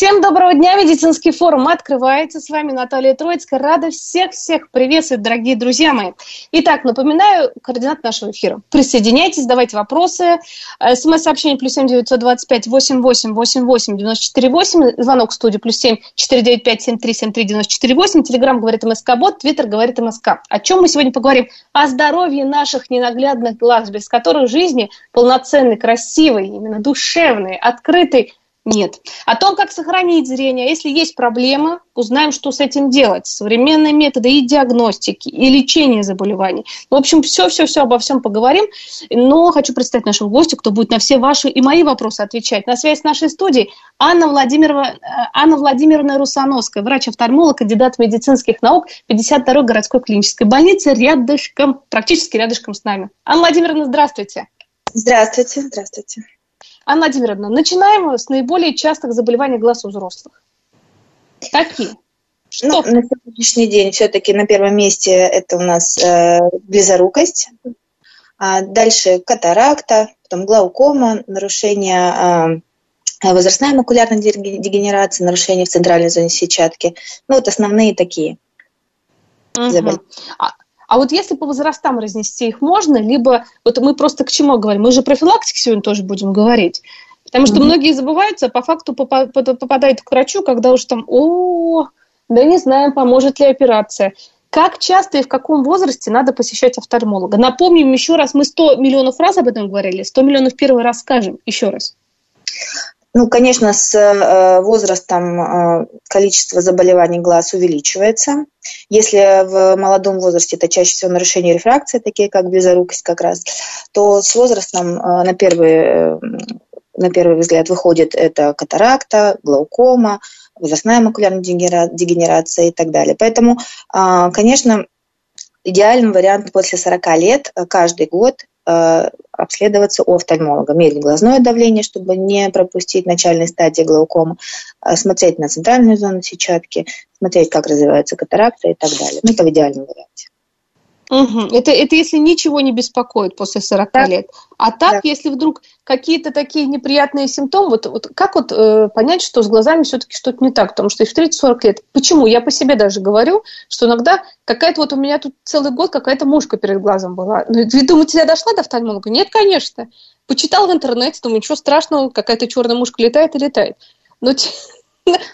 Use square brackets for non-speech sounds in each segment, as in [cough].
Всем доброго дня, медицинский форум открывается. С вами Наталья Троицкая. Рада всех-всех приветствовать, дорогие друзья мои. Итак, напоминаю координат нашего эфира. Присоединяйтесь, задавайте вопросы. СМС-сообщение плюс семь девятьсот двадцать пять восемь восемь восемь восемь девяносто четыре восемь. Звонок в студию плюс семь четыре девять пять семь три семь три девяносто четыре восемь. Телеграмм говорит МСК Бот, Твиттер говорит МСК. О чем мы сегодня поговорим? О здоровье наших ненаглядных глаз, без которых жизни полноценной, красивой, именно душевной, открытой нет. О том, как сохранить зрение. Если есть проблема, узнаем, что с этим делать. Современные методы и диагностики, и лечения заболеваний. В общем, все-все-все обо всем поговорим. Но хочу представить нашего гостя, кто будет на все ваши и мои вопросы отвечать. На связи с нашей студией Анна Владимировна, э, Анна Владимировна Русановская, врач-офтальмолог, кандидат медицинских наук 52-й городской клинической больницы, рядышком, практически рядышком с нами. Анна Владимировна, здравствуйте. Здравствуйте, здравствуйте. Анна Владимировна, начинаем с наиболее частых заболеваний глаз у взрослых. Какие? Что? Ну, на сегодняшний день все-таки на первом месте это у нас э, близорукость, а дальше катаракта, потом глаукома, нарушение э, возрастная макулярная дегенерация, нарушение в центральной зоне сетчатки. Ну, вот основные такие. Угу. А, а вот если по возрастам разнести их можно, либо вот мы просто к чему говорим? Мы же профилактики сегодня тоже будем говорить. Потому что mm-hmm. многие забываются, а по факту попадают к врачу, когда уже там, о, да не знаем, поможет ли операция. Как часто и в каком возрасте надо посещать офтальмолога? Напомним еще раз, мы 100 миллионов раз об этом говорили, 100 миллионов первый раз скажем еще раз. Ну, конечно, с э, возрастом э, количество заболеваний глаз увеличивается. Если в молодом возрасте это чаще всего нарушения рефракции, такие как близорукость как раз, то с возрастом э, на первый, на первый взгляд выходит это катаракта, глаукома, возрастная макулярная дегенерация и так далее. Поэтому, конечно, идеальный вариант после 40 лет каждый год обследоваться у офтальмолога, мерить глазное давление, чтобы не пропустить начальной стадии глаукомы, э, смотреть на центральную зону сетчатки, смотреть, как развивается катаракта и так далее. Ну, это в идеальном варианте. Угу. Это, это если ничего не беспокоит после 40 да. лет. А так, да. если вдруг какие-то такие неприятные симптомы, вот, вот как вот э, понять, что с глазами все-таки что-то не так? Потому что и в 30-40 лет. Почему? Я по себе даже говорю, что иногда какая-то вот у меня тут целый год какая-то мушка перед глазом была. Ну, вы думаете, я дошла до офтальмолога? Нет, конечно. Почитал в интернете, думаю, ничего страшного, какая-то черная мушка летает и летает. Но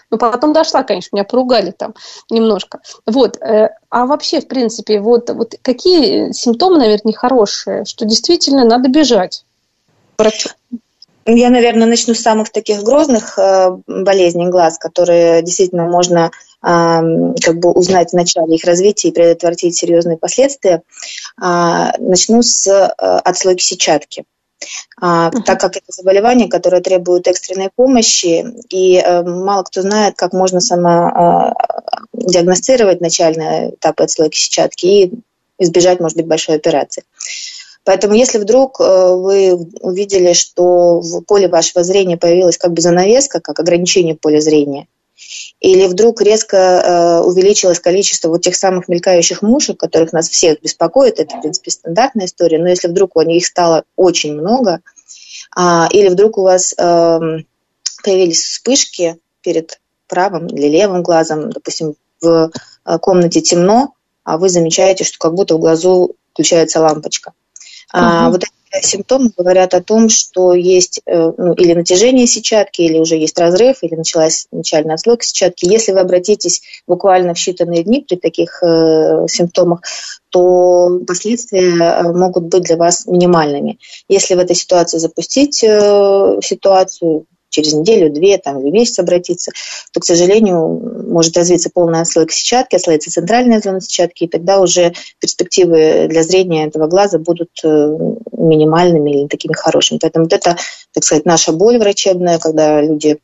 Но потом дошла, конечно, меня поругали там немножко. Вот. Э, а вообще, в принципе, вот, вот какие симптомы, наверное, нехорошие, что действительно надо бежать врачу? Я, наверное, начну с самых таких грозных э, болезней глаз, которые действительно можно как бы узнать в начале их развития и предотвратить серьезные последствия. А, начну с э, отслойки сетчатки а, так как это заболевание, которое требует экстренной помощи, и э, мало кто знает, как можно сама э, диагностировать начальные этапы отслойки сетчатки и избежать, может быть, большой операции. Поэтому если вдруг э, вы увидели, что в поле вашего зрения появилась как бы занавеска, как ограничение поля зрения, или вдруг резко э, увеличилось количество вот тех самых мелькающих мушек, которых нас всех беспокоит, это, в принципе, стандартная история, но если вдруг у них стало очень много, э, или вдруг у вас э, появились вспышки перед правым или левым глазом, допустим, в э, комнате темно, а вы замечаете, что как будто в глазу включается лампочка. Угу. А, вот симптомы говорят о том, что есть э, ну, или натяжение сетчатки, или уже есть разрыв, или началась начальная отслойка сетчатки. Если вы обратитесь буквально в считанные дни при таких э, симптомах, то последствия э, могут быть для вас минимальными. Если в этой ситуации запустить э, ситуацию, через неделю, две там, или месяц обратиться, то, к сожалению, может развиться полная отслойка сетчатки, отслоится центральная зона сетчатки, и тогда уже перспективы для зрения этого глаза будут э, минимальными или такими хорошими. Поэтому вот это так сказать, наша боль врачебная, когда люди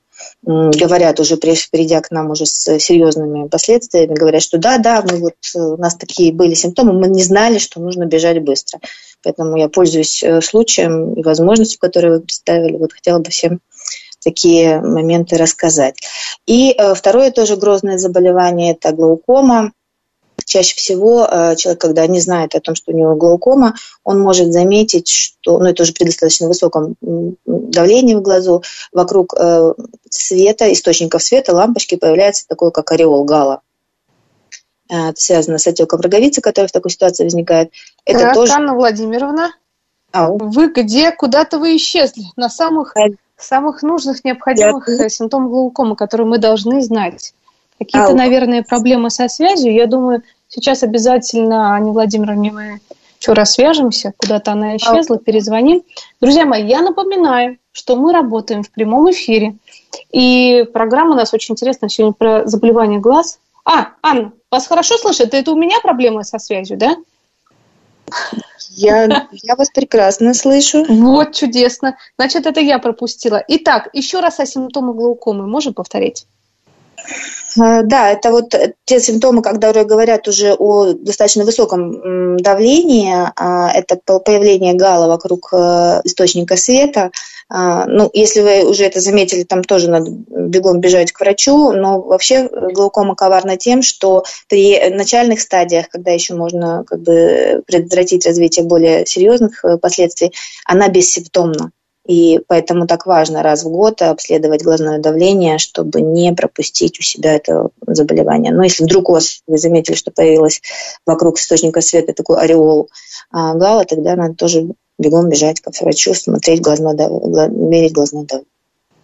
говорят уже, придя к нам уже с серьезными последствиями, говорят, что да, да, мы вот, э, у нас такие были симптомы, мы не знали, что нужно бежать быстро. Поэтому я пользуюсь э, случаем и возможностью, которую вы представили, вот хотела бы всем такие моменты рассказать. И э, второе тоже грозное заболевание – это глаукома. Чаще всего э, человек, когда не знает о том, что у него глаукома, он может заметить, что, ну это уже при достаточно высоком давлении в глазу, вокруг э, света, источников света, лампочки появляется такой, как ореол гала. Это связано с отеком роговицы, который в такой ситуации возникает. Это так, тоже... Анна Владимировна, Ау. вы где? Куда-то вы исчезли на самых, самых нужных, необходимых Я... симптомах глаукомы, которые мы должны знать. Какие-то, Ау. наверное, проблемы со связью. Я думаю, сейчас обязательно, Аня Владимировна, мы еще раз свяжемся, куда-то она исчезла, перезвоним. Друзья мои, я напоминаю, что мы работаем в прямом эфире. И программа у нас очень интересная сегодня про заболевание глаз. А, Анна, вас хорошо слышит? Это у меня проблемы со связью, да? Я, я вас прекрасно слышу. Вот, чудесно. Значит, это я пропустила. Итак, еще раз о симптомах глаукомы. Можем повторить? Э, да, это вот те симптомы, когда говорят уже о достаточно высоком давлении. А, это появление гала вокруг э, источника света. А, ну, если вы уже это заметили, там тоже надо бегом бежать к врачу. Но вообще глаукома коварна тем, что при начальных стадиях, когда еще можно как бы предотвратить развитие более серьезных э, последствий, она бессимптомна. И поэтому так важно раз в год обследовать глазное давление, чтобы не пропустить у себя это заболевание. Но если вдруг у вас, вы заметили, что появилось вокруг источника света такой ореол а, гала, тогда надо тоже бегом бежать к врачу, смотреть глазное давление, мерить глазное давление.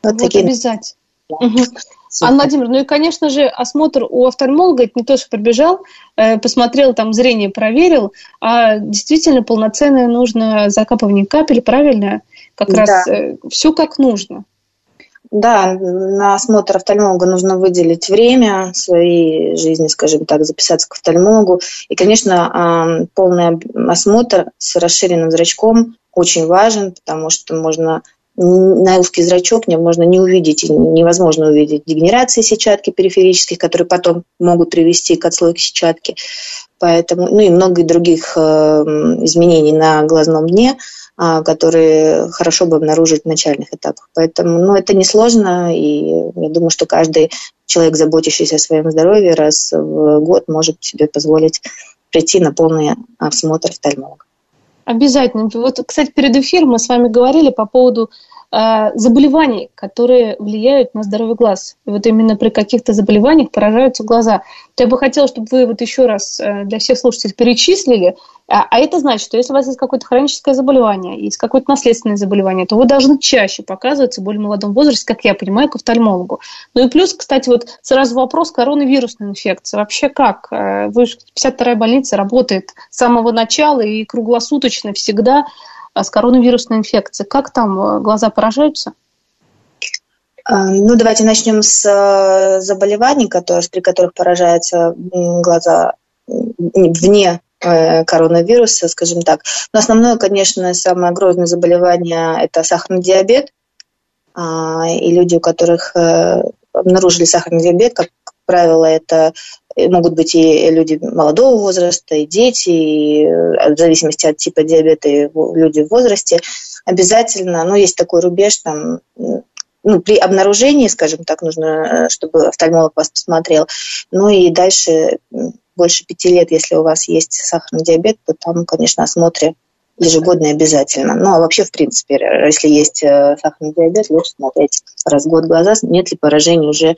Вот, вот такие... обязательно. Угу. Анна Владимировна, ну и, конечно же, осмотр у офтальмолога, это не то, что пробежал, э, посмотрел, там зрение проверил, а действительно полноценное нужно закапывание капель, правильно? Как да. раз э, все как нужно. Да, на осмотр офтальмолога нужно выделить время своей жизни, скажем так, записаться к офтальмологу. И, конечно, полный осмотр с расширенным зрачком очень важен, потому что можно на узкий зрачок не, можно не увидеть, невозможно увидеть дегенерации сетчатки периферических, которые потом могут привести к отслойке сетчатки. Поэтому, ну и много других э, изменений на глазном дне – а, которые хорошо бы обнаружить в начальных этапах. Поэтому ну, это несложно, и я думаю, что каждый человек, заботящийся о своем здоровье, раз в год может себе позволить прийти на полный осмотр офтальмолога. Обязательно. Вот, кстати, перед эфиром мы с вами говорили по поводу заболеваний, которые влияют на здоровье глаз. И вот именно при каких-то заболеваниях поражаются глаза. Я бы хотела, чтобы вы вот еще раз э, для всех слушателей перечислили. А, а это значит, что если у вас есть какое-то хроническое заболевание, есть какое-то наследственное заболевание, то вы должны чаще показываться в более молодом возрасте, как я понимаю, к офтальмологу. Ну и плюс, кстати, вот сразу вопрос коронавирусной инфекции. Вообще как? Э, вы 52-я больница работает с самого начала и круглосуточно всегда а с коронавирусной инфекцией. Как там э, глаза поражаются? А, ну, давайте начнем с э, заболеваний, которые, при которых поражаются глаза вне э, коронавируса, скажем так. Но основное, конечно, самое грозное заболевание – это сахарный диабет. А, и люди, у которых обнаружили сахарный диабет, как правило, это могут быть и люди молодого возраста, и дети, и в зависимости от типа диабета, и люди в возрасте. Обязательно, ну, есть такой рубеж, там, ну, при обнаружении, скажем так, нужно, чтобы офтальмолог вас посмотрел. Ну и дальше больше пяти лет, если у вас есть сахарный диабет, то там, конечно, осмотры ежегодно обязательно. Ну, а вообще, в принципе, если есть э, сахарный диабет, лучше смотреть раз в год глаза, нет ли поражения уже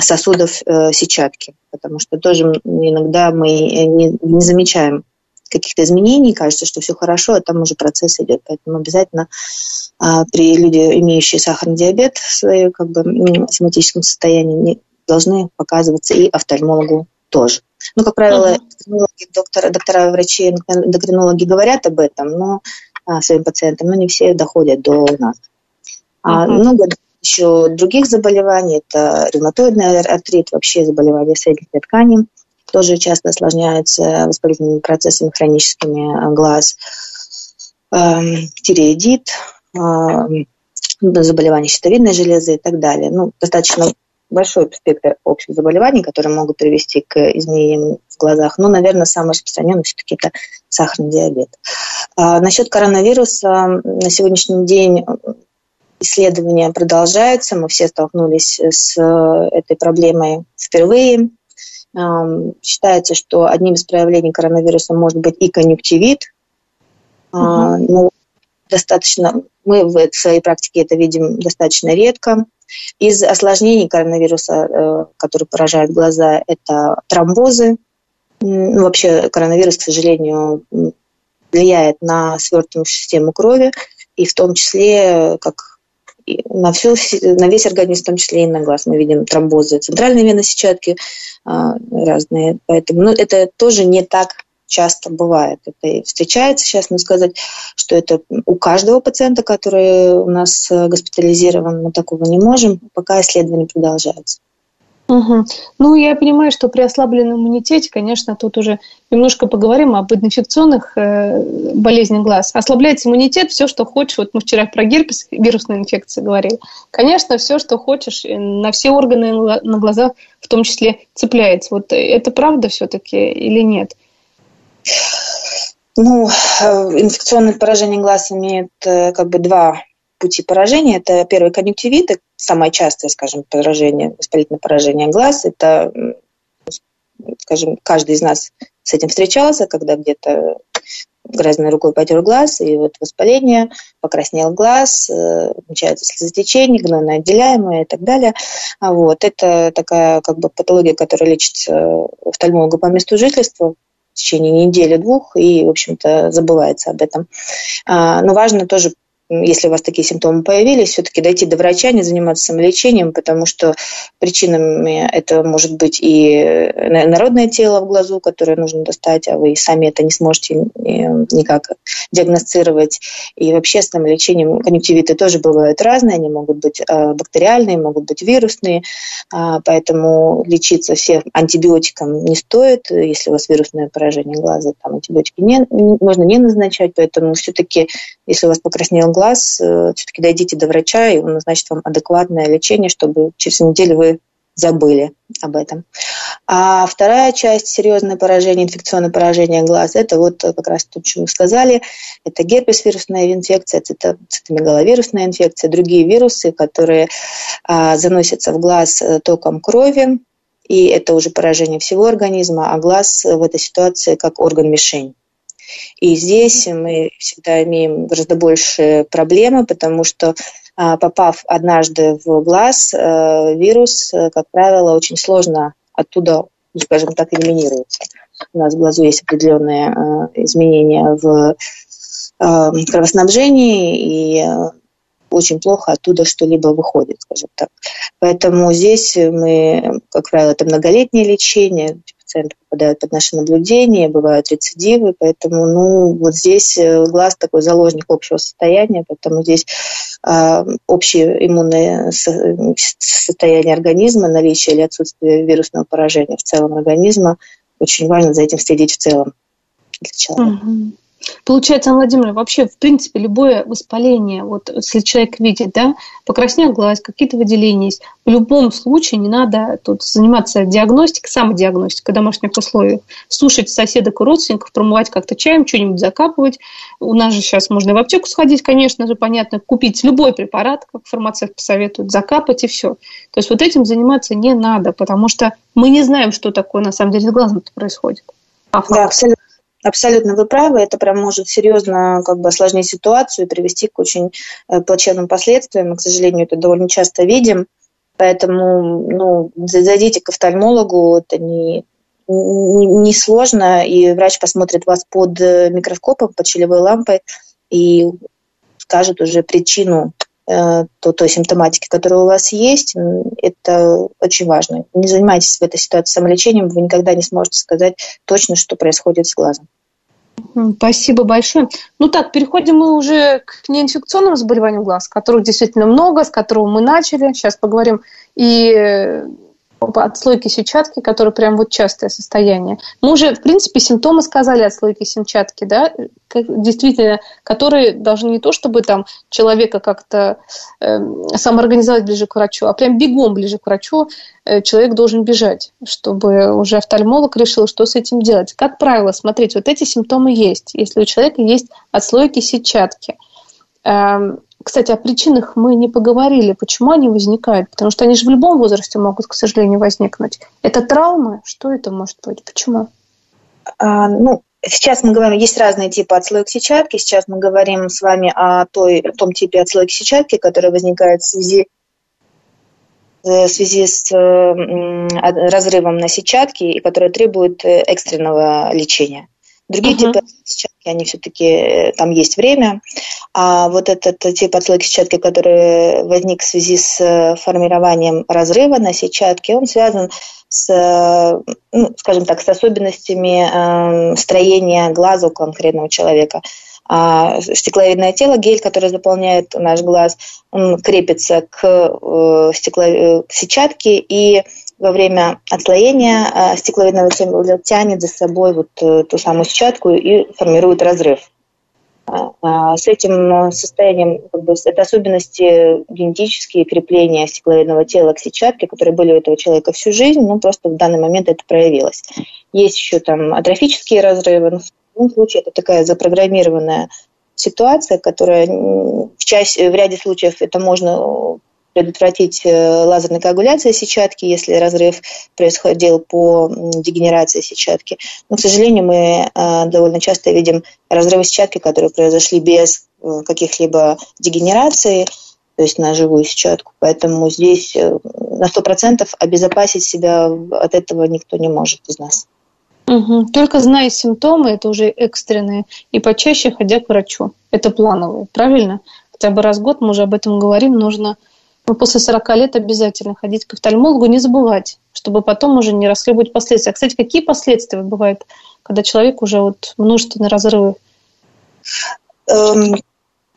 сосудов э, сетчатки. Потому что тоже иногда мы не, не замечаем каких-то изменений, кажется, что все хорошо, а там уже процесс идет. Поэтому обязательно а, при люди, имеющие сахарный диабет в своем как бы, соматическом состоянии, должны показываться и офтальмологу тоже. Ну, как правило, uh-huh. доктора, доктора, врачи, эндокринологи говорят об этом, но а, своим пациентам, но не все доходят до нас. А uh-huh. много еще других заболеваний, это ревматоидный артрит, вообще заболевания соединительной ткани, тоже часто осложняются воспалительными процессами хроническими глаз, э, тиреидит, э, заболевания щитовидной железы и так далее. Ну, достаточно большой спектр общих заболеваний, которые могут привести к изменениям в глазах. Но, наверное, самый распространенный все-таки это сахарный диабет. А, насчет коронавируса на сегодняшний день исследования продолжаются. Мы все столкнулись с этой проблемой впервые. Считается, что одним из проявлений коронавируса может быть и конъюнктивит. Угу. Ну, достаточно, мы в своей практике это видим достаточно редко. Из осложнений коронавируса, э, которые поражают глаза, это тромбозы. Ну, вообще коронавирус, к сожалению, влияет на свертываемую систему крови, и в том числе, как на, всю, на весь организм, в том числе и на глаз. Мы видим тромбозы центральной вены сетчатки а, разные. Поэтому ну, это тоже не так часто бывает. Это встречается сейчас, но сказать, что это у каждого пациента, который у нас э, госпитализирован, мы такого не можем, пока исследование продолжается. Угу. Ну, я понимаю, что при ослабленном иммунитете, конечно, тут уже немножко поговорим об инфекционных э, болезнях глаз. Ослабляется иммунитет, все, что хочешь. Вот мы вчера про герпес, вирусную инфекцию говорили. Конечно, все, что хочешь, на все органы на глазах в том числе цепляется. Вот это правда все-таки или нет? Ну, э, инфекционное поражение глаз имеет э, как бы два пути поражения. Это первый конъюнктивит, самое частое, скажем, поражение, воспалительное поражение глаз. Это, скажем, каждый из нас с этим встречался, когда где-то грязной рукой потер глаз, и вот воспаление, покраснел глаз, э, начинается слезотечение, гнойное отделяемое и так далее. А вот. Это такая как бы патология, которая лечится офтальмолога по месту жительства, течение недели-двух и, в общем-то, забывается об этом. А, но важно тоже если у вас такие симптомы появились, все-таки дойти до врача, не заниматься самолечением, потому что причинами это может быть и народное тело в глазу, которое нужно достать, а вы сами это не сможете никак диагностировать. И вообще с самолечением конъюнктивиты тоже бывают разные, они могут быть а, бактериальные, могут быть вирусные, а, поэтому лечиться все антибиотиком не стоит, если у вас вирусное поражение глаза, там антибиотики не, можно не назначать, поэтому все-таки, если у вас покраснел глаз, э, все-таки дойдите до врача, и он назначит вам адекватное лечение, чтобы через неделю вы забыли об этом. А вторая часть серьезное поражение, инфекционное поражение глаз, это вот как раз то, что вы сказали, это герпес вирусная инфекция, это цитомегаловирусная инфекция, другие вирусы, которые а, заносятся в глаз э, током крови, и это уже поражение всего организма, а глаз в этой ситуации как орган-мишень. И здесь мы всегда имеем гораздо больше проблемы, потому что а, попав однажды в глаз, э, вирус, э, как правило, очень сложно оттуда, скажем так, элиминируется. У нас в глазу есть определенные э, изменения в кровоснабжении, и очень плохо оттуда что-либо выходит, скажем так. Поэтому здесь мы, как правило, это многолетнее лечение, пациенты попадают под наше наблюдение, бывают рецидивы, поэтому, ну, вот здесь э, глаз такой заложник общего состояния, поэтому здесь э, общее иммунное состояние организма, наличие или отсутствие вирусного поражения в целом организма, очень важно за этим следить в целом для человека. Угу. Получается, Владимир, вообще, в принципе, любое воспаление, вот если человек видит, да, покраснел глаз, какие-то выделения есть, в любом случае не надо тут заниматься диагностикой, самодиагностикой в домашних условиях, слушать соседок и родственников, промывать как-то чаем, что-нибудь закапывать. У нас же сейчас можно в аптеку сходить, конечно же, понятно, купить любой препарат, как фармацевт посоветует, закапать и все. То есть вот этим заниматься не надо, потому что мы не знаем, что такое на самом деле с глазом происходит. А да, абсолютно. Абсолютно вы правы, это прям может серьезно как бы осложнить ситуацию и привести к очень э, плачевным последствиям. Мы, к сожалению, это довольно часто видим. Поэтому ну, зайдите к офтальмологу, это не, не, сложно, и врач посмотрит вас под э, микроскопом, под щелевой лампой и скажет уже причину э, той, той симптоматики, которая у вас есть. Это очень важно. Не занимайтесь в этой ситуации самолечением, вы никогда не сможете сказать точно, что происходит с глазом. Спасибо большое. Ну так, переходим мы уже к неинфекционным заболеваниям глаз, которых действительно много, с которого мы начали. Сейчас поговорим и отслойки сетчатки, которые прям вот частое состояние. Мы уже, в принципе, симптомы сказали отслойки сетчатки, да, действительно, которые должны не то, чтобы там человека как-то э, самоорганизовать ближе к врачу, а прям бегом ближе к врачу э, человек должен бежать, чтобы уже офтальмолог решил, что с этим делать. Как правило, смотрите, вот эти симптомы есть. Если у человека есть отслойки сетчатки, э, кстати, о причинах мы не поговорили, почему они возникают, потому что они же в любом возрасте могут, к сожалению, возникнуть. Это травмы? Что это может быть? Почему? А, ну, сейчас мы говорим, есть разные типы отслоек сетчатки. Сейчас мы говорим с вами о, той, о том типе отслойки сетчатки, который возникает в связи э, в связи с разрывом на сетчатке и который требует э, экстренного лечения. Другие uh-huh. типы сетчатки, они все-таки, э, там есть время. А вот этот тип отслойки сетчатки, который возник в связи с э, формированием разрыва на сетчатке, он связан с, э, ну, скажем так, с особенностями э, строения глаза у конкретного человека. А стекловидное тело, гель, который заполняет наш глаз, он крепится к, э, стекло, к сетчатке и во время отслоения а, стекловидного тела тянет за собой вот э, ту самую сетчатку и формирует разрыв. А, а, с этим состоянием, как бы, это особенности генетические крепления стекловидного тела к сетчатке, которые были у этого человека всю жизнь, но просто в данный момент это проявилось. Есть еще там атрофические разрывы, но в любом случае это такая запрограммированная ситуация, которая в, части, в ряде случаев это можно предотвратить э, лазерной коагуляцией сетчатки, если разрыв происходил по дегенерации сетчатки. Но, к сожалению, мы э, довольно часто видим разрывы сетчатки, которые произошли без э, каких-либо дегенераций, то есть на живую сетчатку. Поэтому здесь на 100% обезопасить себя от этого никто не может из нас. Угу. Только зная симптомы, это уже экстренные, и почаще ходя к врачу. Это плановые, правильно? Хотя бы раз в год мы уже об этом говорим, нужно но после 40 лет обязательно ходить к офтальмологу, не забывать, чтобы потом уже не расхлебывать последствия. А, кстати, какие последствия бывают, когда человек уже вот множественные разрывы? Эм,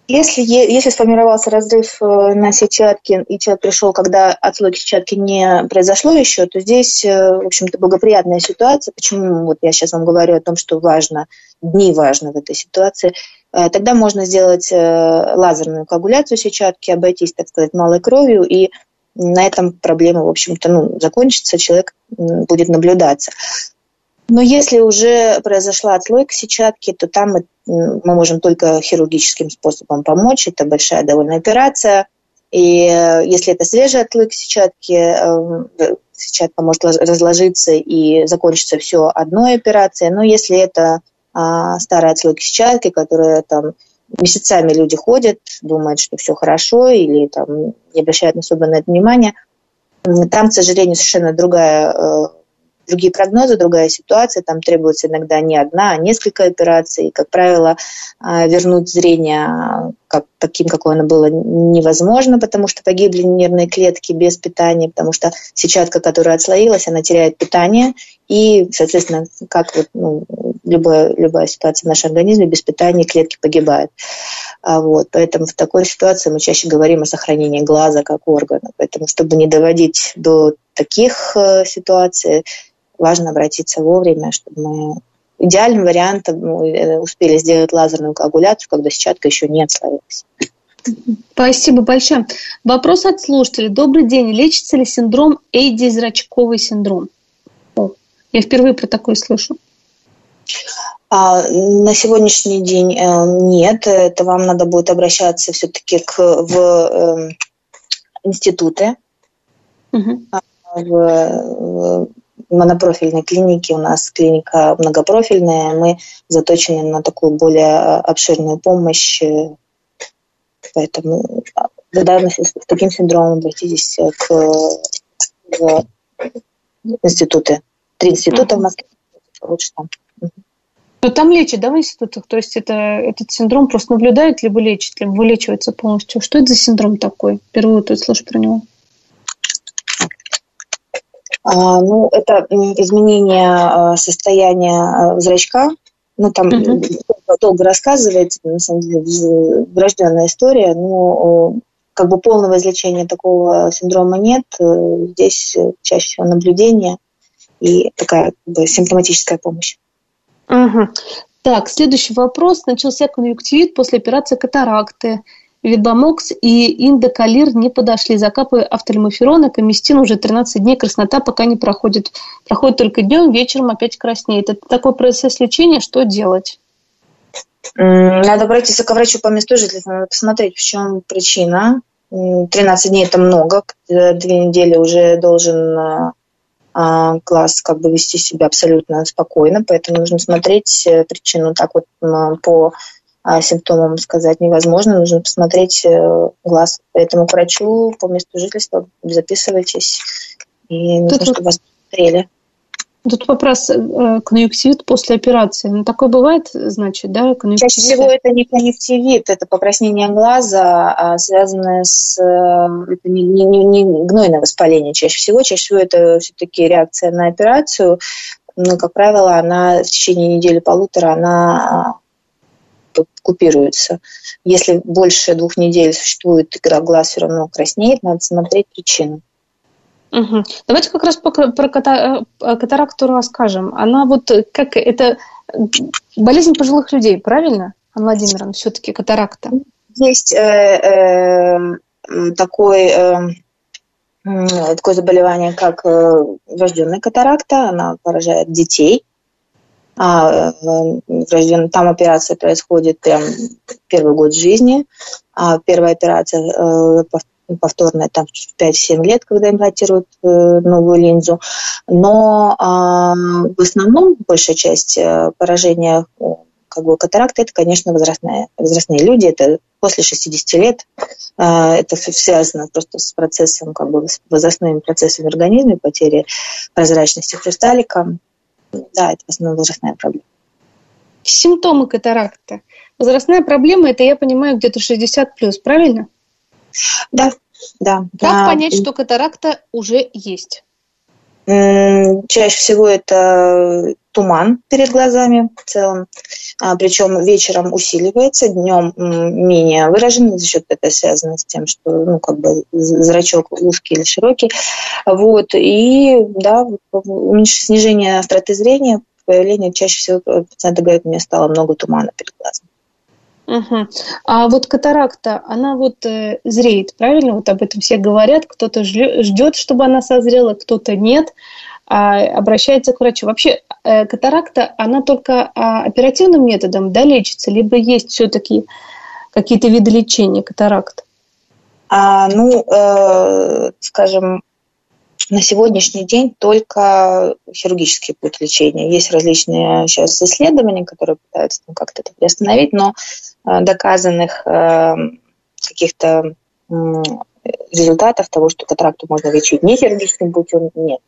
если, если сформировался разрыв э, на сетчатке, и человек пришел, когда отслойки сетчатки не произошло еще, то здесь, э, в общем-то, благоприятная ситуация. Почему вот я сейчас вам говорю о том, что важно, дни важно в этой ситуации – тогда можно сделать э, лазерную коагуляцию сетчатки, обойтись, так сказать, малой кровью, и на этом проблема, в общем-то, ну, закончится, человек будет наблюдаться. Но если уже произошла отслойка сетчатки, то там мы, мы можем только хирургическим способом помочь. Это большая довольно операция. И э, если это свежая отслойка сетчатки, сетчатка может разложиться и закончится все одной операцией. Но если это а, старая отслойка сетчатки, которая там месяцами люди ходят, думают, что все хорошо, или там не обращают особо на это внимания. Там, к сожалению, совершенно другая э, другие прогнозы, другая ситуация. Там требуется иногда не одна, а несколько операций. Как правило, а, вернуть зрение как, таким, какое оно было, невозможно, потому что погибли нервные клетки без питания, потому что сетчатка, которая отслоилась, она теряет питание. И, соответственно, как вот, ну, любая, любая ситуация в нашем организме, без питания клетки погибают. А вот, поэтому в такой ситуации мы чаще говорим о сохранении глаза как органа. Поэтому, чтобы не доводить до таких э, ситуаций, важно обратиться вовремя, чтобы мы идеальным вариантом мы э, успели сделать лазерную коагуляцию, когда сетчатка еще не отслоилась. Спасибо большое. Вопрос от слушателя. Добрый день. Лечится ли синдром Эйди зрачковый синдром? О, я впервые про такое слышу. А, на сегодняшний день э, нет. Это вам надо будет обращаться все-таки к, в э, институты, угу. в, монопрофильной клиники. У нас клиника многопрофильная, мы заточены на такую более обширную помощь. Поэтому в данности с таким синдромом обратитесь к в институты. Три института в Москве, лучше там. Но там лечат, да, в институтах? То есть это, этот синдром просто наблюдают, либо лечат, либо вылечивается полностью. Что это за синдром такой? Впервые тут слышу про него. А, ну, это изменение а, состояния а, зрачка. Ну, там uh-huh. долго рассказывается, на самом деле, врожденная история, но как бы полного излечения такого синдрома нет. Здесь чаще всего наблюдение и такая как бы, симптоматическая помощь. Угу. Так, следующий вопрос. Начался конъюнктивит после операции катаракты. Вибамокс и индокалир не подошли. Закапываю офтальмоферон и комистин уже 13 дней. Краснота пока не проходит. Проходит только днем, вечером опять краснеет. Это такой процесс лечения. Что делать? Надо обратиться к врачу по месту жительства, надо посмотреть, в чем причина. 13 дней это много, две недели уже должен а, глаз как бы вести себя абсолютно спокойно, поэтому нужно смотреть э, причину так вот по а, симптомам сказать невозможно, нужно посмотреть э, глаз. Поэтому к врачу по месту жительства записывайтесь, и нужно, Тут... чтобы вас посмотрели. Тут вопрос э, конъюнктивит после операции. Ну, такое бывает, значит, да, конъюнктивит? Чаще всего это не конъюнктивит, это покраснение глаза, а связанное с... Э, это не, не, не гнойное воспаление чаще всего. Чаще всего это все-таки реакция на операцию. Но, как правило, она в течение недели-полутора она а, купируется. Если больше двух недель существует игра глаз все равно краснеет, надо смотреть причину. Угу. Давайте как раз про, про э, катаракту расскажем. Она вот как это болезнь пожилых людей, правильно, Анна Владимировна, все-таки катаракта? Есть э, э, такой, э, такое заболевание, как э, врожденная катаракта. Она поражает детей. А, э, там операция происходит прям первый год жизни. А первая операция э, повторное там в 5-7 лет, когда имплантируют э, новую линзу. Но а, в основном большая часть э, поражения э, как бы катаракта это, конечно, возрастные, возрастные люди, это после 60 лет. Это связано просто с процессом, как бы с возрастными процессами организма, потери прозрачности хрусталика. Да, это в основном возрастная проблема. Симптомы катаракта. Возрастная проблема, это, я понимаю, где-то 60 плюс, правильно? Да, да. Как а, понять, что катаракта уже есть? Чаще всего это туман перед глазами в целом, а, причем вечером усиливается, днем менее выражен, за счет этого связано с тем, что ну, как бы зрачок узкий или широкий. Вот, и да, снижение остроты зрения, появление чаще всего пациенты говорят, мне стало много тумана перед глазом. Угу. А вот катаракта, она вот э, зреет, правильно? Вот об этом все говорят. Кто-то ждет, чтобы она созрела, кто-то нет. А, обращается к врачу. Вообще э, катаракта, она только а, оперативным методом да, лечится, либо есть все-таки какие-то виды лечения катаракт? А, ну, э, скажем, на сегодняшний день только хирургический путь лечения. Есть различные сейчас исследования, которые пытаются ну, как-то это приостановить, но э, доказанных э, каких-то результатов того, что катаракту можно лечить не хирургическим путем, нет.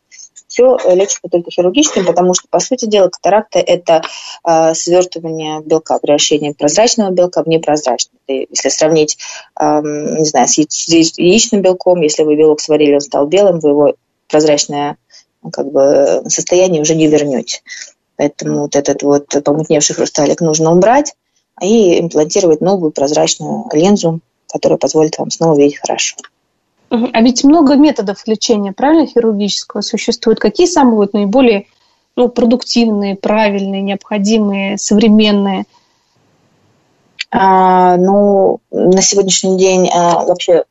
Все лечится только хирургическим, потому что, по сути дела, катаракта – это э, свертывание белка, превращение прозрачного белка в непрозрачный. Если сравнить, э, не знаю, с яичным белком, если вы белок сварили, он стал белым, вы его прозрачное как бы, состояние уже не вернете. Поэтому вот этот вот помутневший хрусталик нужно убрать и имплантировать новую прозрачную линзу, которая позволит вам снова видеть хорошо. А ведь много методов лечения, правильно, хирургического существует. Какие самые вот наиболее ну, продуктивные, правильные, необходимые, современные? А, ну, на сегодняшний день а, вообще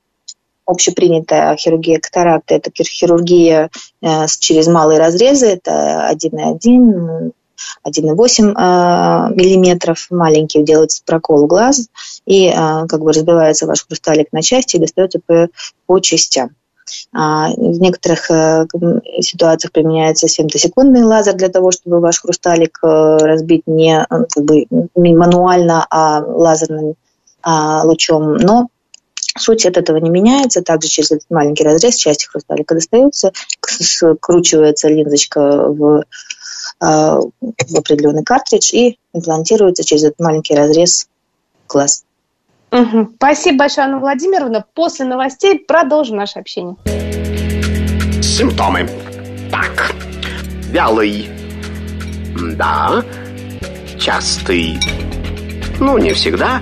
общепринятая хирургия катаракты – это хирургия э, через малые разрезы, это 1,1, 1,8 э, миллиметров маленьких делается прокол глаз, и э, как бы разбивается ваш хрусталик на части и достается по, по частям. А, в некоторых ситуациях применяется 70-секундный лазер для того, чтобы ваш хрусталик разбить не как бы, мануально, а лазерным а, лучом. Но Суть от этого не меняется. Также через этот маленький разрез части хрусталика достается, скручивается линзочка в, а, в определенный картридж и имплантируется через этот маленький разрез глаз. Угу. Спасибо большое, Анна Владимировна. После новостей продолжим наше общение. Симптомы. Так. Вялый. Да. Частый. Ну, не всегда.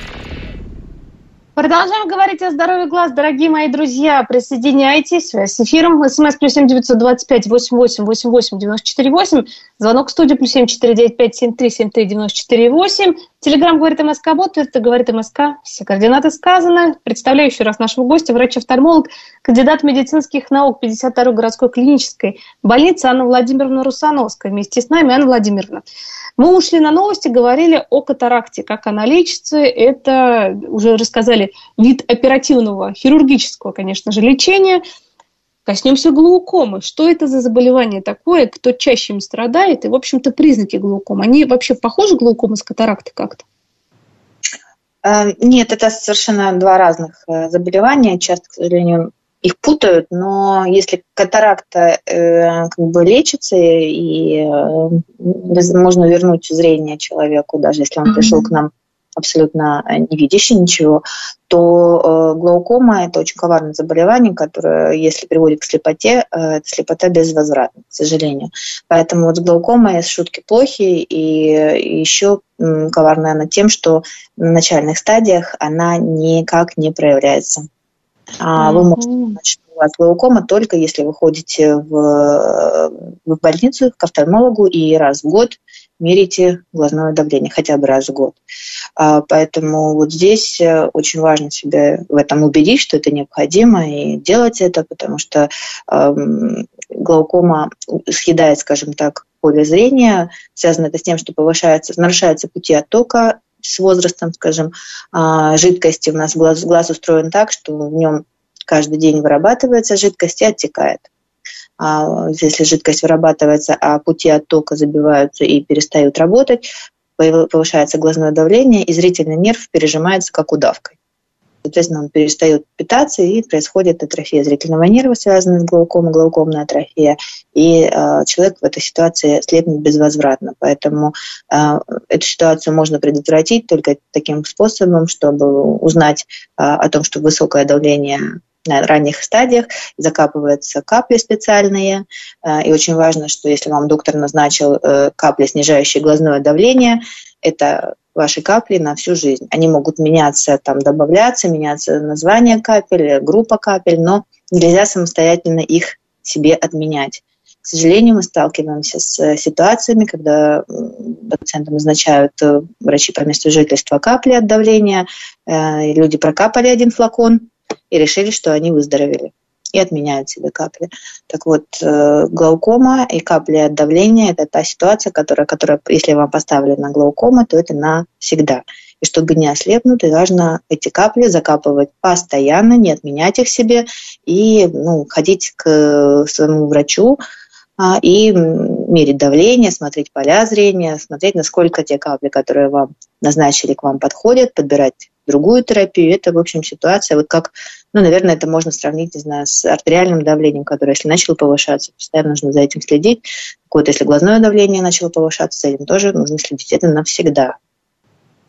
Продолжаем говорить о здоровье глаз, дорогие мои друзья. Присоединяйтесь. С эфиром. СМС плюс семь девятьсот двадцать пять восемь восемь восемь восемь девяносто четыре восемь. Звонок в студию плюс семь четыре девять пять семь три семь три девяносто четыре восемь. Телеграмм говорит МСК Бот, это говорит МСК. Все координаты сказаны. Представляю еще раз нашего гостя, врач-офтальмолог, кандидат медицинских наук 52-й городской клинической больницы Анна Владимировна Русановская. Вместе с нами Анна Владимировна. Мы ушли на новости, говорили о катаракте, как она лечится. Это уже рассказали вид оперативного, хирургического, конечно же, лечения. Коснемся глаукомы. Что это за заболевание такое? Кто чаще им страдает? И, в общем-то, признаки глаукомы. Они вообще похожи глаукома с катарактой как-то? Э, нет, это совершенно два разных э, заболевания. Часто, к сожалению, их путают, но если катаракта э, как бы лечится и э, можно вернуть зрение человеку, даже если он mm-hmm. пришел к нам абсолютно не видящий ничего, то э, глаукома это очень коварное заболевание, которое, если приводит к слепоте, э, это слепота безвозвратна, к сожалению. Поэтому вот с глаукомой шутки плохи, и еще э, коварная она тем, что на начальных стадиях она никак не проявляется. А вы можете значит, у вас глаукома только если вы ходите в, в больницу к офтальмологу и раз в год мерите глазное давление, хотя бы раз в год. А, поэтому вот здесь э, очень важно себя в этом убедить, что это необходимо, и делать это, потому что глаукома съедает, скажем так, поле зрения. Связано это с тем, что повышается, нарушаются пути оттока с возрастом, скажем, а, жидкости. У нас глаз, глаз устроен так, что в нем каждый день вырабатывается жидкость и оттекает. А если жидкость вырабатывается, а пути оттока забиваются и перестают работать, повышается глазное давление, и зрительный нерв пережимается как удавкой. Соответственно, он перестает питаться, и происходит атрофия зрительного нерва, связанная с глаукомой, глаукомная атрофия, и э, человек в этой ситуации слепнет безвозвратно. Поэтому э, эту ситуацию можно предотвратить только таким способом, чтобы узнать э, о том, что высокое давление на ранних стадиях, закапываются капли специальные. Э, и очень важно, что если вам доктор назначил э, капли, снижающие глазное давление, это ваши капли на всю жизнь. Они могут меняться, там, добавляться, меняться название капель, группа капель, но нельзя самостоятельно их себе отменять. К сожалению, мы сталкиваемся с ситуациями, когда пациентам назначают э, врачи по месту жительства капли от давления, люди прокапали один флакон и решили, что они выздоровели и отменяют себе капли. Так вот, э, глаукома и капли от давления – это та ситуация, которая, которая, если вам поставлена глаукома, то это навсегда. И чтобы не ослепнуть, важно эти капли закапывать постоянно, не отменять их себе и ну, ходить к своему врачу а, и мерить давление, смотреть поля зрения, смотреть, насколько те капли, которые вам назначили, к вам подходят, подбирать другую терапию. Это, в общем, ситуация, вот как, ну, наверное, это можно сравнить, не знаю, с артериальным давлением, которое, если начало повышаться, постоянно нужно за этим следить. Вот, если глазное давление начало повышаться, за этим тоже нужно следить. Это навсегда.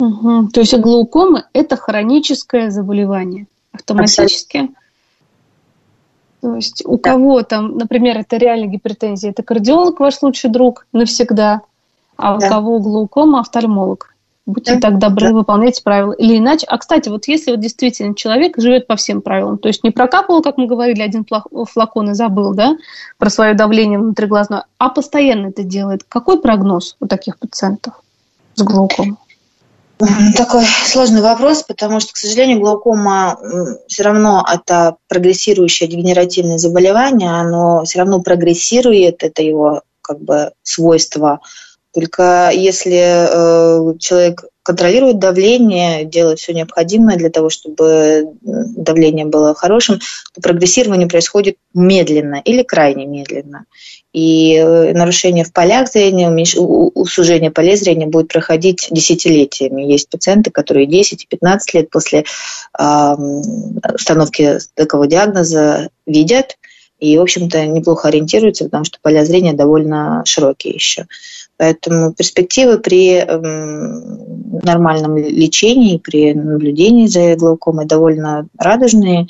Угу. То есть глаукома – это хроническое заболевание автоматически? Абсолютно. То есть у да. кого там, например, это реальная гипертензия, это кардиолог ваш лучший друг навсегда, а да. у кого глаукома – офтальмолог. Будьте так добры, да. выполняйте правила. Или иначе. А, кстати, вот если вот действительно человек живет по всем правилам, то есть не прокапывал, как мы говорили, один флакон и забыл, да, про свое давление внутриглазное, а постоянно это делает, какой прогноз у таких пациентов с глаукомой? Такой сложный вопрос, потому что, к сожалению, глаукома все равно это прогрессирующее дегенеративное заболевание, оно все равно прогрессирует, это его как бы свойство только если э, человек контролирует давление, делает все необходимое для того, чтобы давление было хорошим, то прогрессирование происходит медленно или крайне медленно. И э, нарушение в полях зрения, усужение полей зрения будет проходить десятилетиями. Есть пациенты, которые 10 и 15 лет после э, установки такого диагноза видят и, в общем-то, неплохо ориентируются, потому что поля зрения довольно широкие еще. Поэтому перспективы при эм, нормальном лечении, при наблюдении за глаукомой довольно радужные.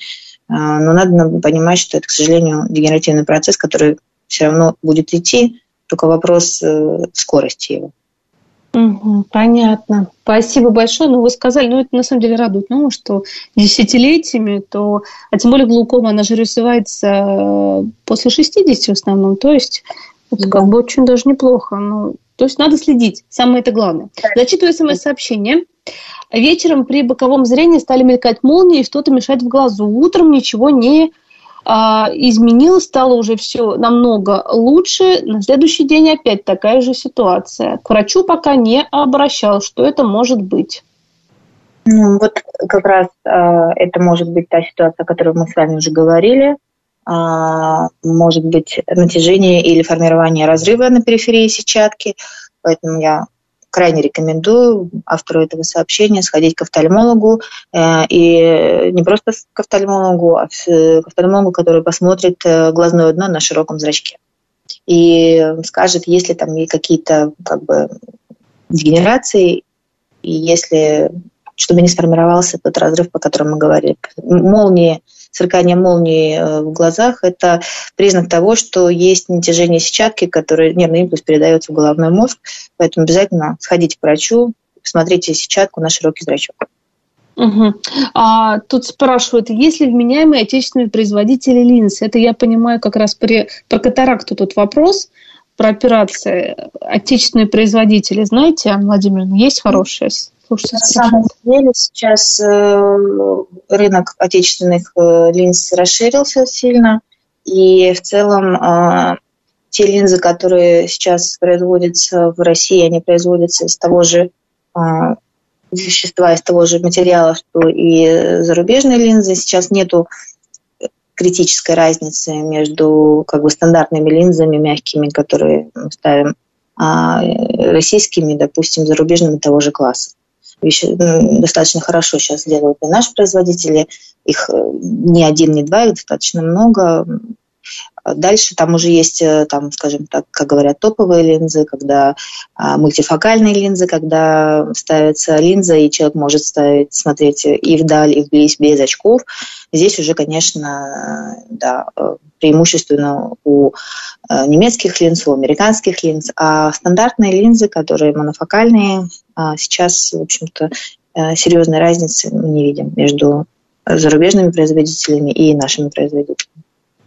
А, но надо понимать, что это, к сожалению, дегенеративный процесс, который все равно будет идти, только вопрос э, скорости его. Угу, понятно. Спасибо большое. Ну, вы сказали, ну, это на самом деле радует, ну, что десятилетиями, то, а тем более глаукома, она же развивается э, после 60 в основном, то есть это да. как бы очень даже неплохо. Ну, то есть надо следить, самое это главное. Зачитываю смс-сообщение. Вечером при боковом зрении стали мелькать молнии что-то мешать в глазу. Утром ничего не изменилось, стало уже все намного лучше. На следующий день опять такая же ситуация. К врачу пока не обращал, что это может быть. Ну, вот как раз э, это может быть та ситуация, о которой мы с вами уже говорили. Э, может быть натяжение или формирование разрыва на периферии сетчатки. Поэтому я крайне рекомендую автору этого сообщения сходить к офтальмологу. Э, и не просто к офтальмологу, а к офтальмологу, который посмотрит э, глазное дно на широком зрачке. И скажет, есть ли там какие-то как бы, дегенерации, и если чтобы не сформировался тот разрыв, по которому мы говорили. Молнии сверкание молнии э, в глазах – это признак того, что есть натяжение сетчатки, которое нервный импульс передается в головной мозг. Поэтому обязательно сходите к врачу, посмотрите сетчатку на широкий зрачок. Угу. А, тут спрашивают, есть ли вменяемые отечественные производители линз? Это я понимаю как раз при, про катаракту тут вопрос, про операции. Отечественные производители, знаете, Анна Владимировна, есть хорошие? Слушайте, На самом деле сейчас э, рынок отечественных э, линз расширился сильно, и в целом э, те линзы, которые сейчас производятся в России, они производятся из того же вещества, из того же материала, что и зарубежные линзы. Сейчас нету критической разницы между как бы стандартными линзами мягкими, которые мы ставим, а российскими, допустим, зарубежными того же класса вещи достаточно хорошо сейчас делают и наши производители. Их э, не один, не два, их достаточно много. Дальше там уже есть, э, там, скажем так, как говорят, топовые линзы, когда а, мультифокальные линзы, когда ставится линза, и человек может ставить, смотреть и вдаль, и вблизь без очков. Здесь уже, конечно, да, э, преимущественно у э, немецких линз, у американских линз, а стандартные линзы, которые монофокальные, а, сейчас, в общем-то, серьезной разницы мы не видим между зарубежными производителями и нашими производителями.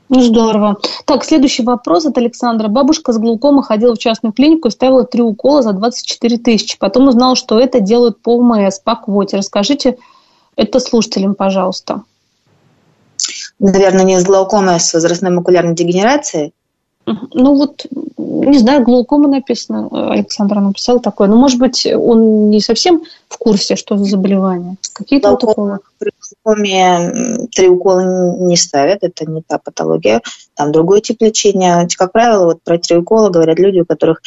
Ну, здорово. Так, следующий вопрос от Александра. Бабушка с глаукомой ходила в частную клинику и ставила три укола за 24 тысячи. Потом узнала, что это делают по УМС, по квоте. Расскажите это слушателям, пожалуйста. Наверное, не с глаукомой, а с возрастной макулярной дегенерацией. Ну вот, не знаю, глаукома написано, Александр написал такое. Но, может быть, он не совсем в курсе, что за заболевание. Какие-то вот уколы. При глаукоме три укола не ставят, это не та патология. Там другой тип лечения. Как правило, вот про три укола говорят люди, у которых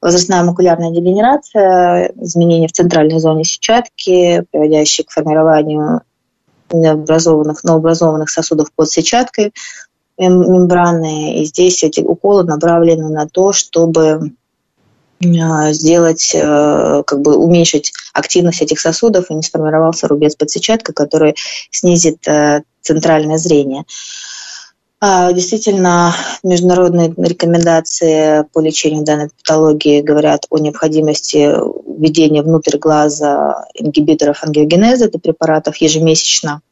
возрастная макулярная дегенерация, изменения в центральной зоне сетчатки, приводящие к формированию необразованных, новообразованных сосудов под сетчаткой, мембраны. И здесь эти уколы направлены на то, чтобы а, сделать, э, как бы уменьшить активность этих сосудов и не сформировался рубец под сетчаткой, который снизит э, центральное зрение. А, действительно, международные рекомендации по лечению данной патологии говорят о необходимости введения внутрь глаза ингибиторов ангиогенеза, это препаратов ежемесячно,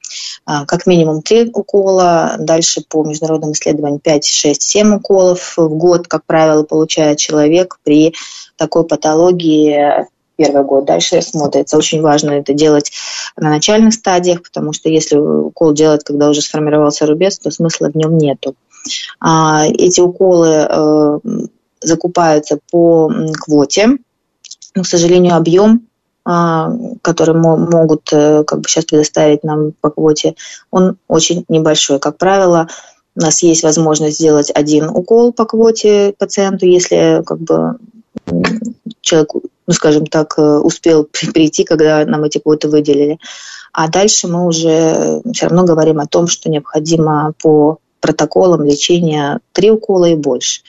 а, как минимум 3 укола, дальше по международным исследованиям 5, 6, 7 уколов в год, как правило, получает человек при такой патологии первый год. Дальше смотрится. Очень важно это делать на начальных стадиях, потому что если укол делать, когда уже сформировался рубец, то смысла в нем нету. А, эти уколы э, закупаются по квоте. Но, к сожалению, объем а, который могут э, как бы сейчас предоставить нам по квоте, он очень небольшой. Как правило, у нас есть возможность сделать один укол по квоте пациенту, если как бы человек, ну, скажем так, э, успел [laughs] прийти, когда нам эти квоты выделили. А дальше мы уже все равно говорим о том, что необходимо по протоколом лечения три укола и больше.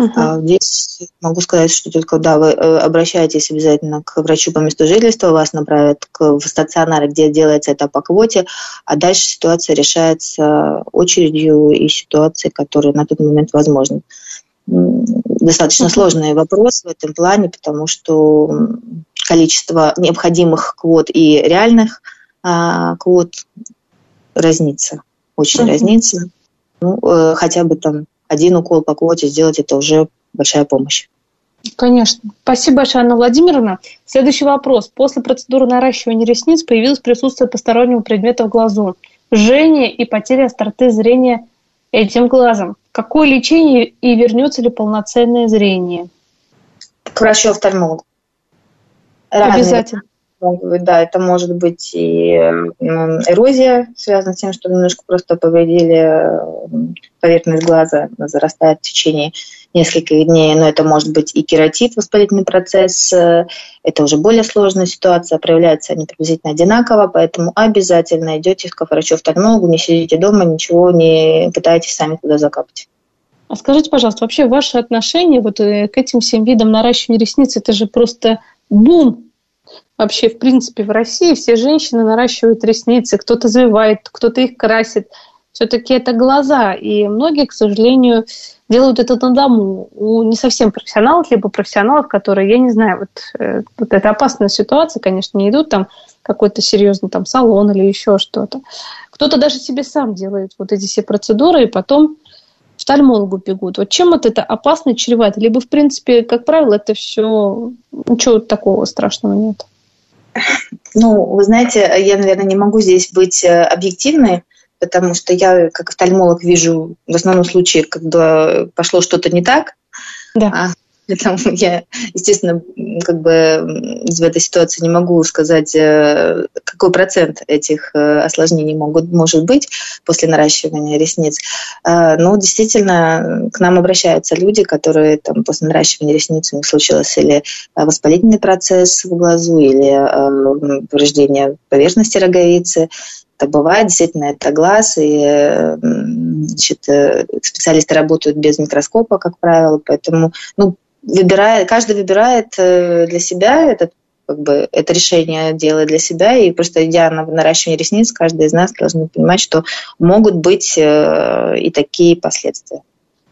Uh-huh. Здесь могу сказать, что только да, вы э, обращаетесь обязательно к врачу по месту жительства, вас направят к, в стационар, где делается это по квоте, а дальше ситуация решается очередью и ситуацией, которые на тот момент возможны. Достаточно сложный вопрос в этом плане, потому что количество необходимых квот и реальных а, квот разнится, очень uh-huh. разнится. Ну, э, хотя бы там один укол по квоте сделать, это уже большая помощь. Конечно. Спасибо большое, Анна Владимировна. Следующий вопрос. После процедуры наращивания ресниц появилось присутствие постороннего предмета в глазу. Жжение и потеря остроты зрения этим глазом. Какое лечение и вернется ли полноценное зрение? К врачу-офтальмологу. Обязательно да, это может быть и эрозия, связанная с тем, что немножко просто повредили поверхность глаза, она зарастает в течение нескольких дней, но это может быть и кератит, воспалительный процесс, это уже более сложная ситуация, проявляются они приблизительно одинаково, поэтому обязательно идете к врачу-офтальмологу, не сидите дома, ничего не пытайтесь сами туда закапать. А скажите, пожалуйста, вообще ваши отношения вот э, к этим всем видам наращивания ресниц, это же просто бум вообще, в принципе, в России все женщины наращивают ресницы, кто-то завивает, кто-то их красит. Все-таки это глаза, и многие, к сожалению, делают это на дому. У не совсем профессионалов, либо профессионалов, которые, я не знаю, вот, э, вот это опасная ситуация, конечно, не идут там какой-то серьезный там салон или еще что-то. Кто-то даже себе сам делает вот эти все процедуры, и потом офтальмологу бегут. Вот чем вот это опасно чревато? Либо, в принципе, как правило, это все ничего такого страшного нет. Ну, вы знаете, я, наверное, не могу здесь быть э, объективной, потому что я, как офтальмолог, вижу в основном случае, когда пошло что-то не так. Да. А Поэтому я, естественно, как бы в этой ситуации не могу сказать, э, какой процент этих э, осложнений могут, может быть после наращивания ресниц. А, но действительно к нам обращаются люди, которые там, после наращивания ресниц у них случилось или воспалительный процесс в глазу, или э, повреждение поверхности роговицы, это бывает, действительно, это глаз, и значит, специалисты работают без микроскопа, как правило, поэтому ну, выбирает, каждый выбирает э, для себя этот как бы это решение делает для себя, и просто идя на наращивание ресниц, каждый из нас должен понимать, что могут быть э, и такие последствия.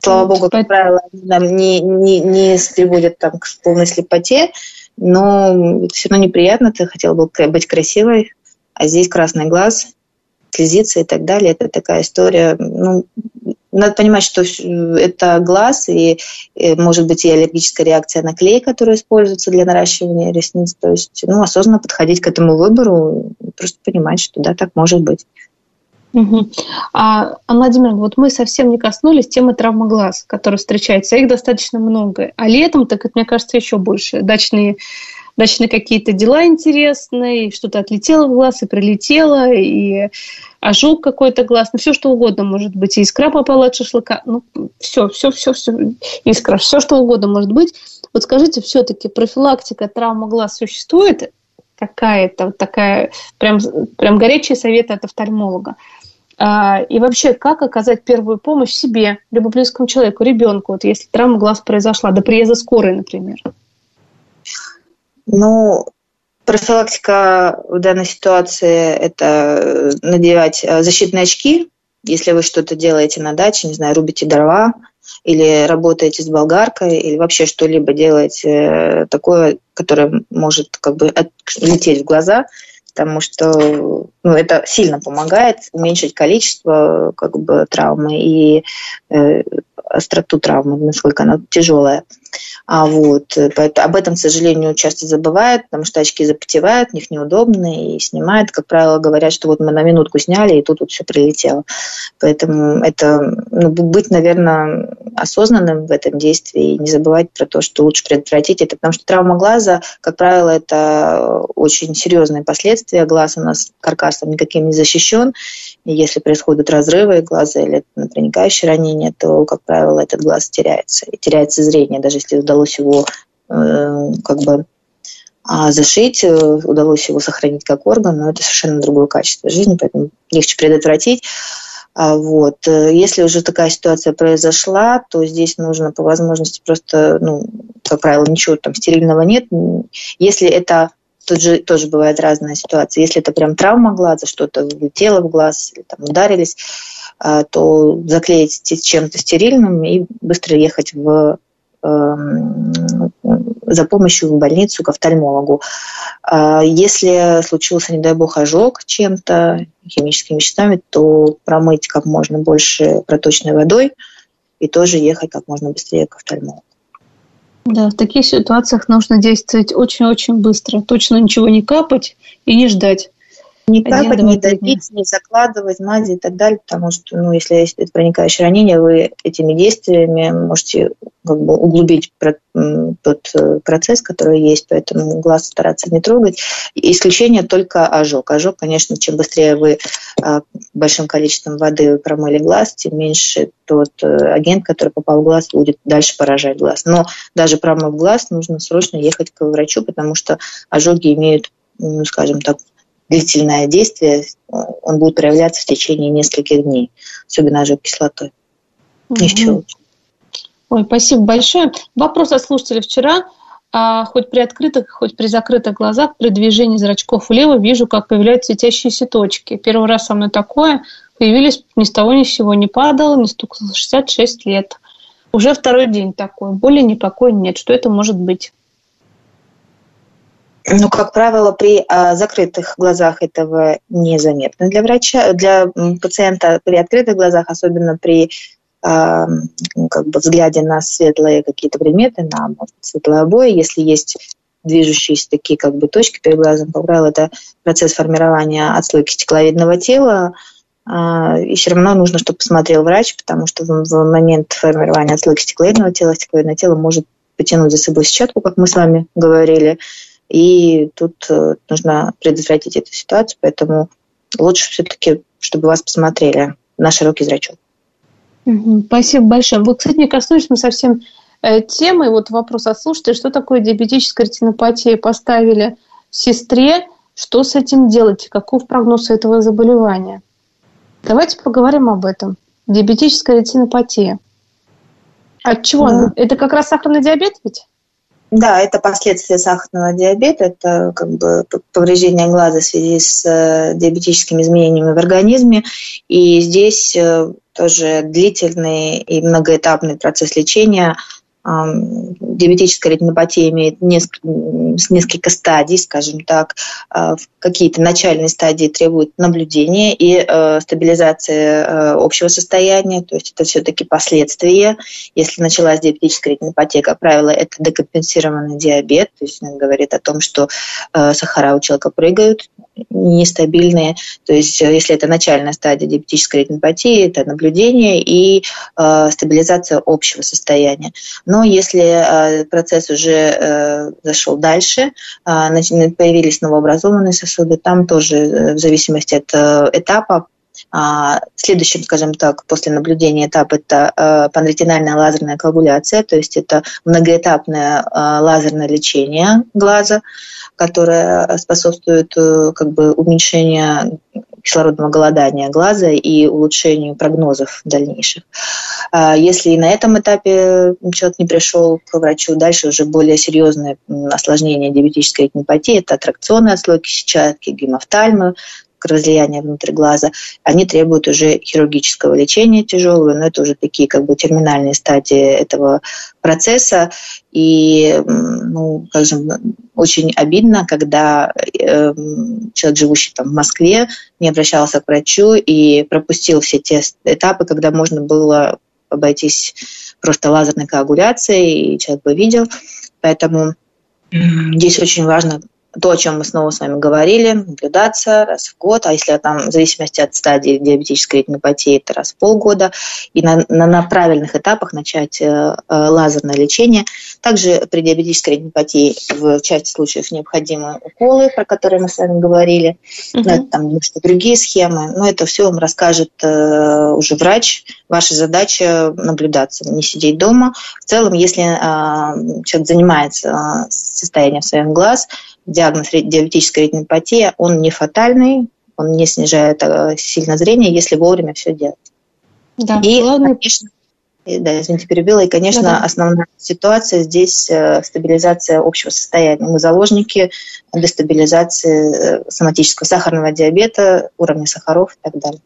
Слава ну, богу, как правило, нам не, не, не приводят там, к полной слепоте, но все равно неприятно, ты хотел бы быть красивой, а здесь красный глаз, слезиться и так далее. Это такая история, ну, надо понимать, что это глаз, и, и может быть и аллергическая реакция на клей, который используется для наращивания ресниц. То есть, ну, осознанно подходить к этому выбору, просто понимать, что да, так может быть. Угу. А, Анна Владимировна, вот мы совсем не коснулись темы травмы глаз, которые встречаются. Их достаточно много. А летом, так это, мне кажется, еще больше. Дачные дачные какие-то дела интересные, что-то отлетело в глаз и прилетело, и ожог какой-то глаз, ну все что угодно может быть, и искра попала от шашлыка, ну все, все, все, все, искра, все что угодно может быть. Вот скажите, все-таки профилактика травмы глаз существует? Какая-то вот такая, прям, прям горячие советы от офтальмолога. А, и вообще, как оказать первую помощь себе, либо близкому человеку, ребенку, вот если травма глаз произошла, до приезда скорой, например? Ну, профилактика в данной ситуации – это надевать э, защитные очки, если вы что-то делаете на даче, не знаю, рубите дрова, или работаете с болгаркой, или вообще что-либо делаете э, такое, которое может как бы лететь в глаза, потому что ну, это сильно помогает уменьшить количество как бы травмы и э, остроту травмы, насколько она тяжелая. А вот, э, поэтому, об этом, к сожалению, часто забывают, потому что очки запотевают, в них неудобно, и снимают. Как правило, говорят, что вот мы на минутку сняли, и тут вот все прилетело. Поэтому это ну, быть, наверное, осознанным в этом действии и не забывать про то, что лучше предотвратить это, потому что травма глаза, как правило, это очень серьезные последствия. Глаз у нас каркасом никаким не защищен, и если происходят разрывы глаза или проникающие ранения, то, как правило, этот глаз теряется. И теряется зрение, даже если удалось его э, как бы а зашить, э, удалось его сохранить как орган, но это совершенно другое качество жизни, поэтому легче предотвратить. А вот. Если уже такая ситуация произошла, то здесь нужно по возможности просто, ну, как правило, ничего там стерильного нет. Если это Тут же тоже бывает разная ситуация. Если это прям травма глаза, что-то влетело в глаз, или там ударились, то заклеить чем-то стерильным и быстро ехать в эм, за помощью в больницу к офтальмологу. А если случился, не дай бог, ожог чем-то, химическими веществами, то промыть как можно больше проточной водой и тоже ехать как можно быстрее к офтальмологу. Да, в таких ситуациях нужно действовать очень-очень быстро. Точно ничего не капать и не ждать. Не капать, не давить, не закладывать мази и так далее, потому что, ну, если есть проникающее ранение, вы этими действиями можете как бы углубить тот э, процесс, который есть, поэтому глаз стараться не трогать. Исключение только ожог. Ожог, конечно, чем быстрее вы а, большим количеством воды промыли глаз, тем меньше тот э, агент, который попал в глаз, будет дальше поражать глаз. Но даже промыв глаз, нужно срочно ехать к врачу, потому что ожоги имеют, ну, скажем так, длительное действие, он будет проявляться в течение нескольких дней, особенно ожог кислотой. Угу. Еще Ой, спасибо большое. Вопрос от слушателя вчера. А, хоть при открытых, хоть при закрытых глазах при движении зрачков влево вижу, как появляются светящиеся точки. Первый раз со мной такое. Появились ни с того ни с сего. Не падало, не стукало 66 лет. Уже второй день такой. Боли, ни покоя нет. Что это может быть? Ну, как правило, при а, закрытых глазах этого незаметно для врача, для пациента при открытых глазах, особенно при а, ну, как бы взгляде на светлые какие-то предметы, на может, светлые обои, если есть движущиеся такие как бы точки перед глазом, как правило, это процесс формирования отслойки стекловидного тела, а, и все равно нужно, чтобы посмотрел врач, потому что в момент формирования отслойки стекловидного тела стекловидное тело может потянуть за собой сетчатку, как мы с вами говорили, и тут э, нужно предотвратить эту ситуацию, поэтому лучше все-таки, чтобы вас посмотрели на широкий зрачок. Спасибо большое. Вы, кстати, не коснулись мы совсем э, темы. Вот вопрос от слушателя. Что такое диабетическая ретинопатия? Поставили сестре. Что с этим делать? Каков прогноз этого заболевания? Давайте поговорим об этом. Диабетическая ретинопатия. От чего? Mm. Это как раз сахарный диабет ведь? Да, это последствия сахарного диабета, это как бы повреждение глаза в связи с э, диабетическими изменениями в организме. И здесь э, тоже длительный и многоэтапный процесс лечения – диабетическая ретинопатия имеет несколько, несколько стадий, скажем так. А, какие-то начальные стадии требуют наблюдения и э, стабилизации э, общего состояния, то есть это все-таки последствия. Если началась диабетическая ретинопатия, как правило, это декомпенсированный диабет, то есть он говорит о том, что э, сахара у человека прыгают, нестабильные. То есть если это начальная стадия диабетической ретинопатии, это наблюдение и стабилизация общего состояния. Но если э, процесс уже э, зашел дальше, а, появились новообразованные сосуды, там тоже э, в зависимости от этапа а, Следующим, скажем так, после наблюдения этап – это панретинальная лазерная коагуляция, то есть это многоэтапное лазерное лечение глаза, которое способствует как бы уменьшению кислородного голодания глаза и улучшению прогнозов дальнейших. А если и на этом этапе человек не пришел к врачу, дальше уже более серьезное осложнение диабетической ретинопатии – это аттракционные отслойки сетчатки, гемофтальмы, разлияния внутрь глаза, они требуют уже хирургического лечения тяжелого, но это уже такие как бы терминальные стадии этого процесса. И, ну, скажем, очень обидно, когда э, человек, живущий там в Москве, не обращался к врачу и пропустил все те этапы, когда можно было обойтись просто лазерной коагуляцией, и человек бы видел. Поэтому здесь очень важно то, о чем мы снова с вами говорили, наблюдаться раз в год, а если там в зависимости от стадии диабетической ретинопатии, это раз в полгода, и на, на, на правильных этапах начать э, э, лазерное лечение. Также при диабетической ретинопатии в части случаев необходимы уколы, про которые мы с вами говорили, uh-huh. но это там немножко другие схемы, но это все вам расскажет э, уже врач. Ваша задача наблюдаться, не сидеть дома. В целом, если э, человек занимается э, состоянием своих глаз, диагноз диабетическая ретинопатия, он не фатальный, он не снижает э, сильно зрение, если вовремя все делать. Да, и, главное... конечно, да, извините, перебила. И, конечно, Да-да. основная ситуация здесь э, стабилизация общего состояния. Мы заложники дестабилизации соматического сахарного диабета, уровня сахаров и так далее.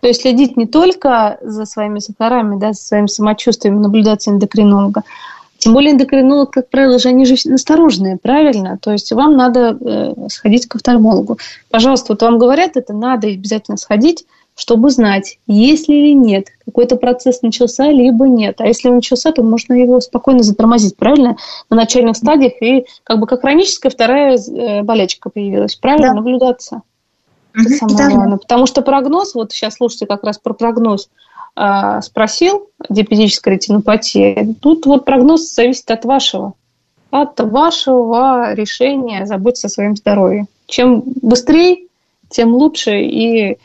То есть следить не только за своими сахарами, да, за своим самочувствием, наблюдать эндокринолога, тем более эндокринолог, как правило, же они же настороженные, правильно? То есть вам надо э, сходить к офтальмологу. Пожалуйста, вот вам говорят, это надо обязательно сходить, чтобы знать, есть ли или нет, какой-то процесс начался, либо нет. А если он начался, то можно его спокойно затормозить, правильно? На начальных стадиях и как бы как хроническая вторая э, болячка появилась, правильно? Да. Наблюдаться. Это самое да. главное. Потому что прогноз, вот сейчас слушайте как раз про прогноз, э, спросил, диабетическая ретинопатия. Тут вот прогноз зависит от вашего, от вашего решения заботиться о своем здоровье. Чем быстрее, тем лучше и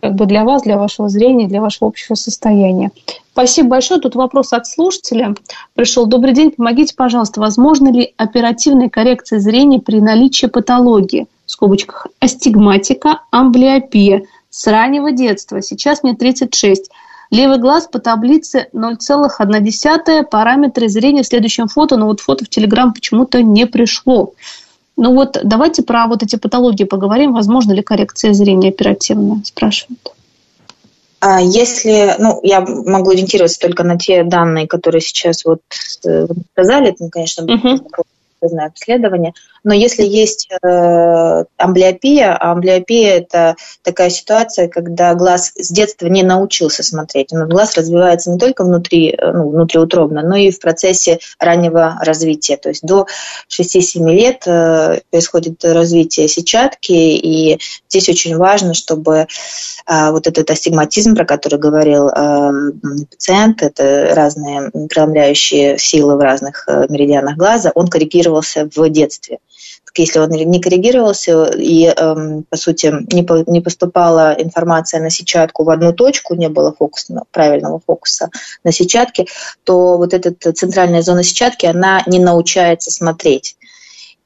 как бы для вас, для вашего зрения, для вашего общего состояния. Спасибо большое. Тут вопрос от слушателя пришел. Добрый день, помогите, пожалуйста, возможно ли оперативная коррекция зрения при наличии патологии – скобочках, астигматика, амблиопия с раннего детства. Сейчас мне 36. Левый глаз по таблице 0,1. Параметры зрения в следующем фото, но вот фото в Телеграм почему-то не пришло. Ну вот давайте про вот эти патологии поговорим. Возможно ли коррекция зрения оперативная, спрашивают. А если, ну, я могу ориентироваться только на те данные, которые сейчас вот э, сказали, ну, конечно, uh-huh знаю, обследование. Но если есть э, амблиопия, а амблиопия – это такая ситуация, когда глаз с детства не научился смотреть. Но глаз развивается не только внутри, э, ну, внутриутробно, но и в процессе раннего развития. То есть до 6-7 лет э, происходит развитие сетчатки, и здесь очень важно, чтобы вот этот астигматизм, про который говорил пациент, это разные преломляющие силы в разных меридианах глаза, он корректировал коррегировался в детстве. Если он не коррегировался и, эм, по сути, не поступала информация на сетчатку в одну точку, не было фокуса, правильного фокуса на сетчатке, то вот эта центральная зона сетчатки, она не научается смотреть.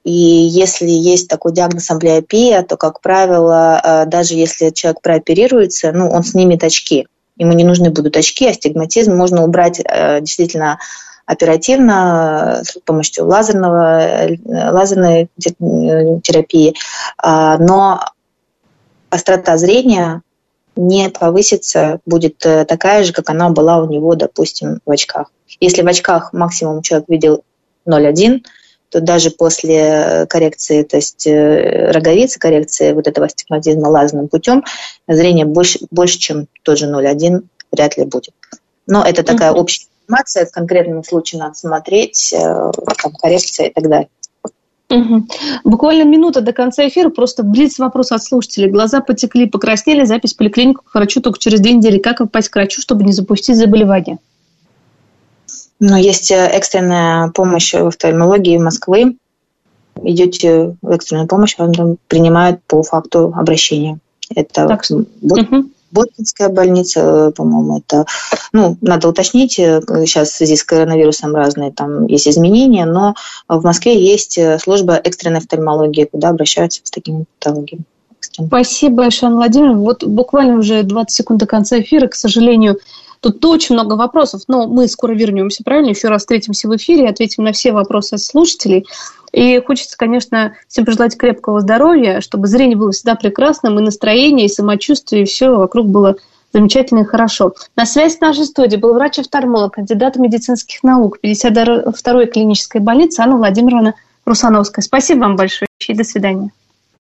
И если есть такой диагноз амблиопия, то, как правило, э, даже если человек прооперируется, ну, он снимет очки. Ему не нужны будут очки, астигматизм можно убрать э, действительно оперативно с помощью лазерного, лазерной терапии, а, но острота зрения не повысится, будет э, такая же, как она была у него, допустим, в очках. Если в очках максимум человек видел 0,1, то даже после коррекции, то есть э, роговицы, коррекции вот этого астигматизма лазерным путем, зрение больше, больше чем тот же 0,1 вряд ли будет. Но это такая mm-hmm. общая информация, в конкретном случае надо смотреть, э, там, коррекция и так далее. Угу. Буквально минута до конца эфира, просто блиц вопрос от слушателей. Глаза потекли, покраснели, запись в поликлинику к врачу только через две недели. Как попасть к врачу, чтобы не запустить заболевание? Ну, есть э, экстренная помощь в офтальмологии Москвы. Идете в экстренную помощь, вам там принимают по факту обращения. Это так. Угу. Боткинская больница, э, по-моему, это, ну, надо уточнить, э, сейчас в связи с коронавирусом разные там есть изменения, но в Москве есть э, служба экстренной офтальмологии, куда обращаются с такими патологиями. Спасибо большое, Владимир. Вот буквально уже 20 секунд до конца эфира, к сожалению, Тут очень много вопросов, но мы скоро вернемся, правильно? Еще раз встретимся в эфире, ответим на все вопросы слушателей. И хочется, конечно, всем пожелать крепкого здоровья, чтобы зрение было всегда прекрасным, и настроение, и самочувствие, и все вокруг было замечательно и хорошо. На связи с нашей студией был врач-офтальмолог, кандидат медицинских наук 52-й клинической больницы Анна Владимировна Русановская. Спасибо вам большое и до свидания.